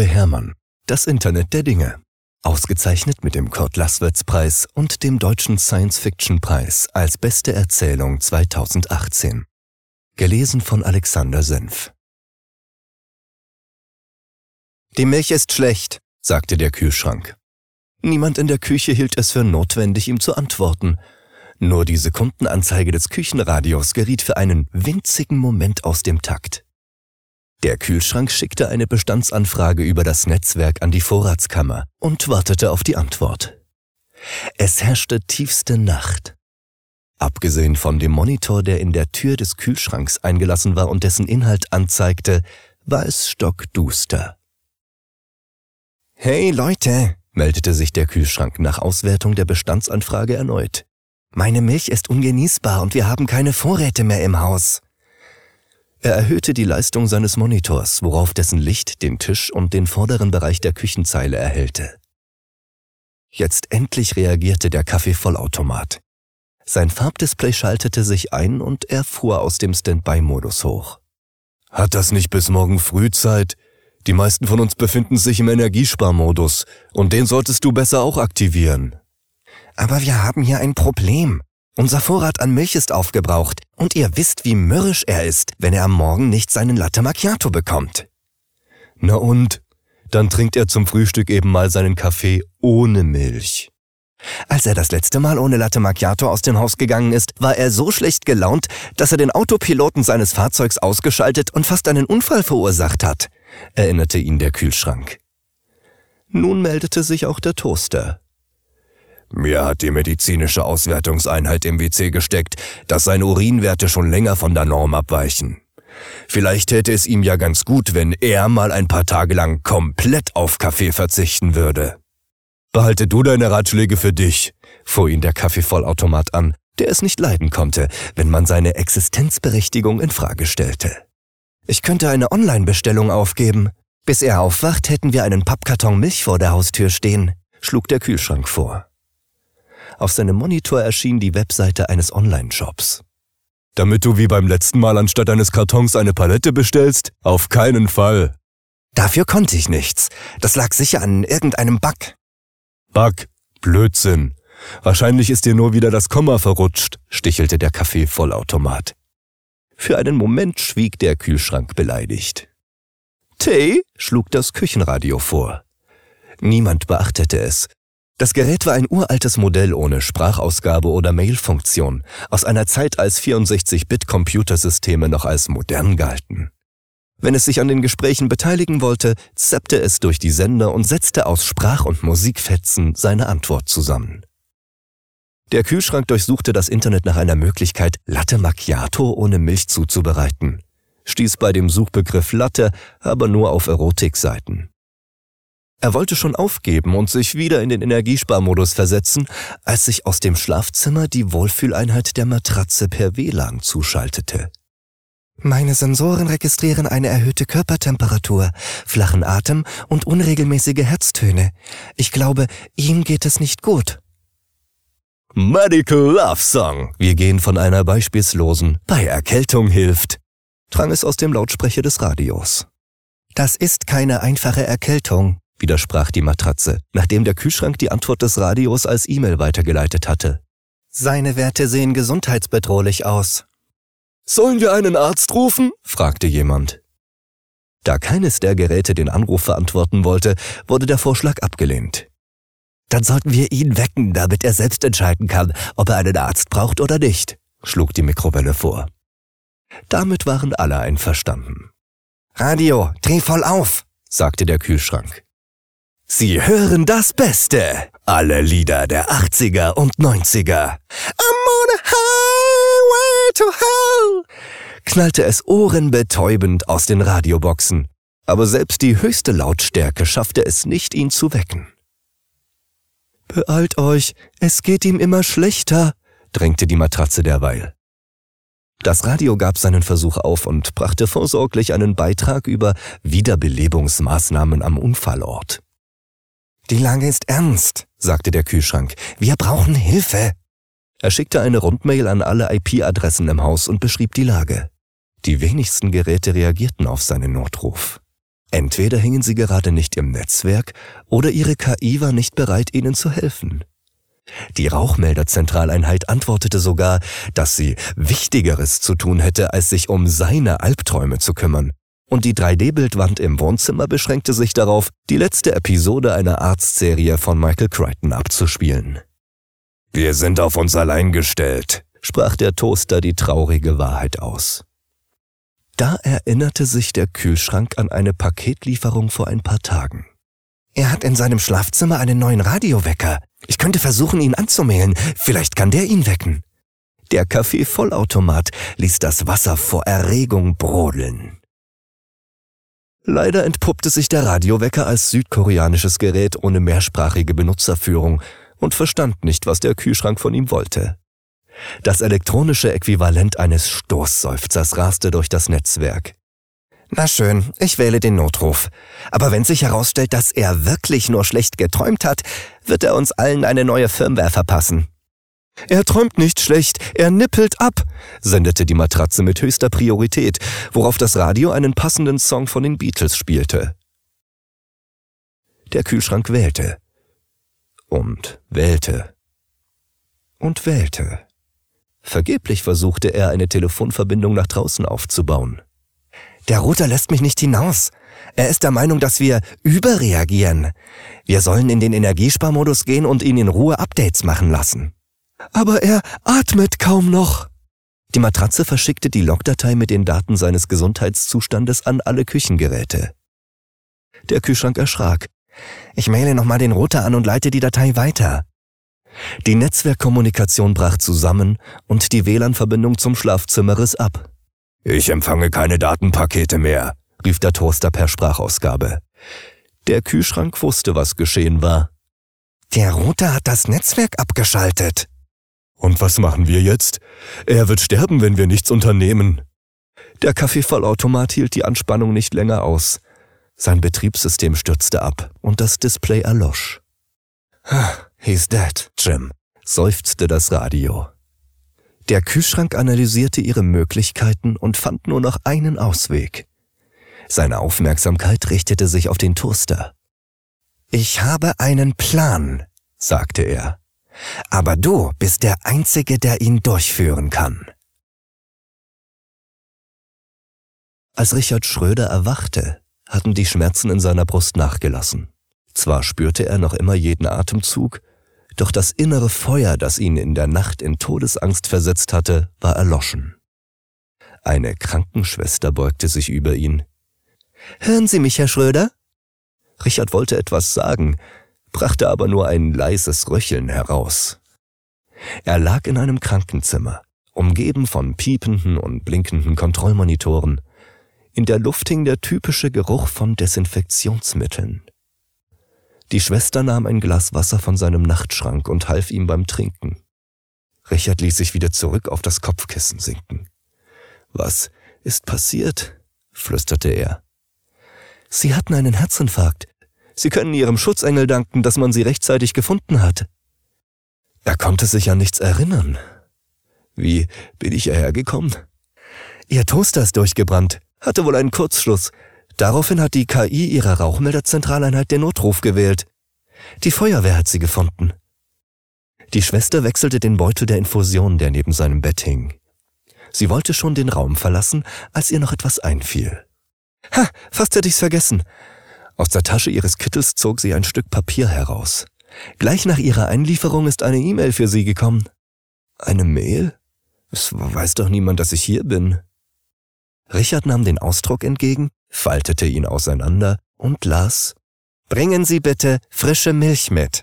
Uwe Hermann. Das Internet der Dinge. Ausgezeichnet mit dem Kurt Laßwitz Preis und dem Deutschen Science Fiction Preis als beste Erzählung 2018. Gelesen von Alexander Senf. Die Milch ist schlecht, sagte der Kühlschrank. Niemand in der Küche hielt es für notwendig, ihm zu antworten. Nur die Sekundenanzeige des Küchenradios geriet für einen winzigen Moment aus dem Takt. Der Kühlschrank schickte eine Bestandsanfrage über das Netzwerk an die Vorratskammer und wartete auf die Antwort. Es herrschte tiefste Nacht. Abgesehen von dem Monitor, der in der Tür des Kühlschranks eingelassen war und dessen Inhalt anzeigte, war es stockduster. Hey Leute, meldete sich der Kühlschrank nach Auswertung der Bestandsanfrage erneut. Meine Milch ist ungenießbar und wir haben keine Vorräte mehr im Haus. Er erhöhte die Leistung seines Monitors, worauf dessen Licht den Tisch und den vorderen Bereich der Küchenzeile erhellte. Jetzt endlich reagierte der Kaffeevollautomat. Sein Farbdisplay schaltete sich ein und er fuhr aus dem Standby-Modus hoch. Hat das nicht bis morgen früh Zeit? Die meisten von uns befinden sich im Energiesparmodus und den solltest du besser auch aktivieren. Aber wir haben hier ein Problem. Unser Vorrat an Milch ist aufgebraucht und ihr wisst, wie mürrisch er ist, wenn er am Morgen nicht seinen Latte Macchiato bekommt. Na und? Dann trinkt er zum Frühstück eben mal seinen Kaffee ohne Milch. Als er das letzte Mal ohne Latte Macchiato aus dem Haus gegangen ist, war er so schlecht gelaunt, dass er den Autopiloten seines Fahrzeugs ausgeschaltet und fast einen Unfall verursacht hat, erinnerte ihn der Kühlschrank. Nun meldete sich auch der Toaster. Mir hat die medizinische Auswertungseinheit im WC gesteckt, dass seine Urinwerte schon länger von der Norm abweichen. Vielleicht täte es ihm ja ganz gut, wenn er mal ein paar Tage lang komplett auf Kaffee verzichten würde. Behalte du deine Ratschläge für dich, fuhr ihn der Kaffeevollautomat an, der es nicht leiden konnte, wenn man seine Existenzberechtigung in Frage stellte. Ich könnte eine Online-Bestellung aufgeben. Bis er aufwacht, hätten wir einen Pappkarton Milch vor der Haustür stehen, schlug der Kühlschrank vor. Auf seinem Monitor erschien die Webseite eines Online-Shops. Damit du wie beim letzten Mal anstatt eines Kartons eine Palette bestellst? Auf keinen Fall. Dafür konnte ich nichts. Das lag sicher an irgendeinem Bug. Bug? Blödsinn. Wahrscheinlich ist dir nur wieder das Komma verrutscht, stichelte der Kaffeevollautomat. Für einen Moment schwieg der Kühlschrank beleidigt. Tee? schlug das Küchenradio vor. Niemand beachtete es, das Gerät war ein uraltes Modell ohne Sprachausgabe oder Mailfunktion, aus einer Zeit, als 64-Bit-Computersysteme noch als modern galten. Wenn es sich an den Gesprächen beteiligen wollte, zappte es durch die Sender und setzte aus Sprach- und Musikfetzen seine Antwort zusammen. Der Kühlschrank durchsuchte das Internet nach einer Möglichkeit, Latte Macchiato ohne Milch zuzubereiten, stieß bei dem Suchbegriff Latte aber nur auf Erotikseiten. Er wollte schon aufgeben und sich wieder in den Energiesparmodus versetzen, als sich aus dem Schlafzimmer die Wohlfühleinheit der Matratze per WLAN zuschaltete. Meine Sensoren registrieren eine erhöhte Körpertemperatur, flachen Atem und unregelmäßige Herztöne. Ich glaube, ihm geht es nicht gut. Medical Love Song. Wir gehen von einer beispielslosen bei Erkältung hilft, drang es aus dem Lautsprecher des Radios. Das ist keine einfache Erkältung, widersprach die Matratze, nachdem der Kühlschrank die Antwort des Radios als E-Mail weitergeleitet hatte. Seine Werte sehen gesundheitsbedrohlich aus. Sollen wir einen Arzt rufen? fragte jemand. Da keines der Geräte den Anruf verantworten wollte, wurde der Vorschlag abgelehnt. Dann sollten wir ihn wecken, damit er selbst entscheiden kann, ob er einen Arzt braucht oder nicht, schlug die Mikrowelle vor. Damit waren alle einverstanden. Radio, dreh voll auf, sagte der Kühlschrank. Sie hören das Beste. Alle Lieder der 80er und 90er. I'm on a highway to hell. Knallte es ohrenbetäubend aus den Radioboxen. Aber selbst die höchste Lautstärke schaffte es nicht, ihn zu wecken. Beeilt euch, es geht ihm immer schlechter, drängte die Matratze derweil. Das Radio gab seinen Versuch auf und brachte vorsorglich einen Beitrag über Wiederbelebungsmaßnahmen am Unfallort. Die Lage ist ernst, sagte der Kühlschrank. Wir brauchen Hilfe. Er schickte eine Rundmail an alle IP-Adressen im Haus und beschrieb die Lage. Die wenigsten Geräte reagierten auf seinen Notruf. Entweder hingen sie gerade nicht im Netzwerk oder ihre KI war nicht bereit, ihnen zu helfen. Die Rauchmelderzentraleinheit antwortete sogar, dass sie Wichtigeres zu tun hätte, als sich um seine Albträume zu kümmern. Und die 3D-Bildwand im Wohnzimmer beschränkte sich darauf, die letzte Episode einer Arztserie von Michael Crichton abzuspielen. Wir sind auf uns allein gestellt, sprach der Toaster die traurige Wahrheit aus. Da erinnerte sich der Kühlschrank an eine Paketlieferung vor ein paar Tagen. Er hat in seinem Schlafzimmer einen neuen Radiowecker. Ich könnte versuchen, ihn anzumählen. Vielleicht kann der ihn wecken. Der Kaffeevollautomat ließ das Wasser vor Erregung brodeln. Leider entpuppte sich der Radiowecker als südkoreanisches Gerät ohne mehrsprachige Benutzerführung und verstand nicht, was der Kühlschrank von ihm wollte. Das elektronische Äquivalent eines Stoßseufzers raste durch das Netzwerk. Na schön, ich wähle den Notruf. Aber wenn sich herausstellt, dass er wirklich nur schlecht geträumt hat, wird er uns allen eine neue Firmware verpassen. Er träumt nicht schlecht, er nippelt ab, sendete die Matratze mit höchster Priorität, worauf das Radio einen passenden Song von den Beatles spielte. Der Kühlschrank wählte und wählte und wählte. Vergeblich versuchte er, eine Telefonverbindung nach draußen aufzubauen. Der Router lässt mich nicht hinaus. Er ist der Meinung, dass wir überreagieren. Wir sollen in den Energiesparmodus gehen und ihn in Ruhe Updates machen lassen. Aber er atmet kaum noch. Die Matratze verschickte die Logdatei mit den Daten seines Gesundheitszustandes an alle Küchengeräte. Der Kühlschrank erschrak. Ich maile nochmal den Router an und leite die Datei weiter. Die Netzwerkkommunikation brach zusammen und die WLAN-Verbindung zum Schlafzimmer riss ab. Ich empfange keine Datenpakete mehr, rief der Toaster per Sprachausgabe. Der Kühlschrank wusste, was geschehen war. Der Router hat das Netzwerk abgeschaltet. Und was machen wir jetzt? Er wird sterben, wenn wir nichts unternehmen. Der Kaffeevollautomat hielt die Anspannung nicht länger aus. Sein Betriebssystem stürzte ab und das Display erlosch. He's dead, Jim, seufzte das Radio. Der Kühlschrank analysierte ihre Möglichkeiten und fand nur noch einen Ausweg. Seine Aufmerksamkeit richtete sich auf den Toaster. Ich habe einen Plan, sagte er. Aber du bist der Einzige, der ihn durchführen kann. Als Richard Schröder erwachte, hatten die Schmerzen in seiner Brust nachgelassen. Zwar spürte er noch immer jeden Atemzug, doch das innere Feuer, das ihn in der Nacht in Todesangst versetzt hatte, war erloschen. Eine Krankenschwester beugte sich über ihn. Hören Sie mich, Herr Schröder? Richard wollte etwas sagen, brachte aber nur ein leises Röcheln heraus. Er lag in einem Krankenzimmer, umgeben von piependen und blinkenden Kontrollmonitoren. In der Luft hing der typische Geruch von Desinfektionsmitteln. Die Schwester nahm ein Glas Wasser von seinem Nachtschrank und half ihm beim Trinken. Richard ließ sich wieder zurück auf das Kopfkissen sinken. Was ist passiert? flüsterte er. Sie hatten einen Herzinfarkt. Sie können Ihrem Schutzengel danken, dass man Sie rechtzeitig gefunden hat. Er konnte sich an nichts erinnern. Wie bin ich hierher gekommen? Ihr Toaster ist durchgebrannt, hatte wohl einen Kurzschluss, Daraufhin hat die KI ihrer Rauchmelderzentraleinheit den Notruf gewählt. Die Feuerwehr hat sie gefunden. Die Schwester wechselte den Beutel der Infusion, der neben seinem Bett hing. Sie wollte schon den Raum verlassen, als ihr noch etwas einfiel. Ha, fast hätte ich's vergessen. Aus der Tasche ihres Kittels zog sie ein Stück Papier heraus. Gleich nach ihrer Einlieferung ist eine E-Mail für sie gekommen. Eine Mail? Es weiß doch niemand, dass ich hier bin. Richard nahm den Ausdruck entgegen, faltete ihn auseinander und las Bringen Sie bitte frische Milch mit.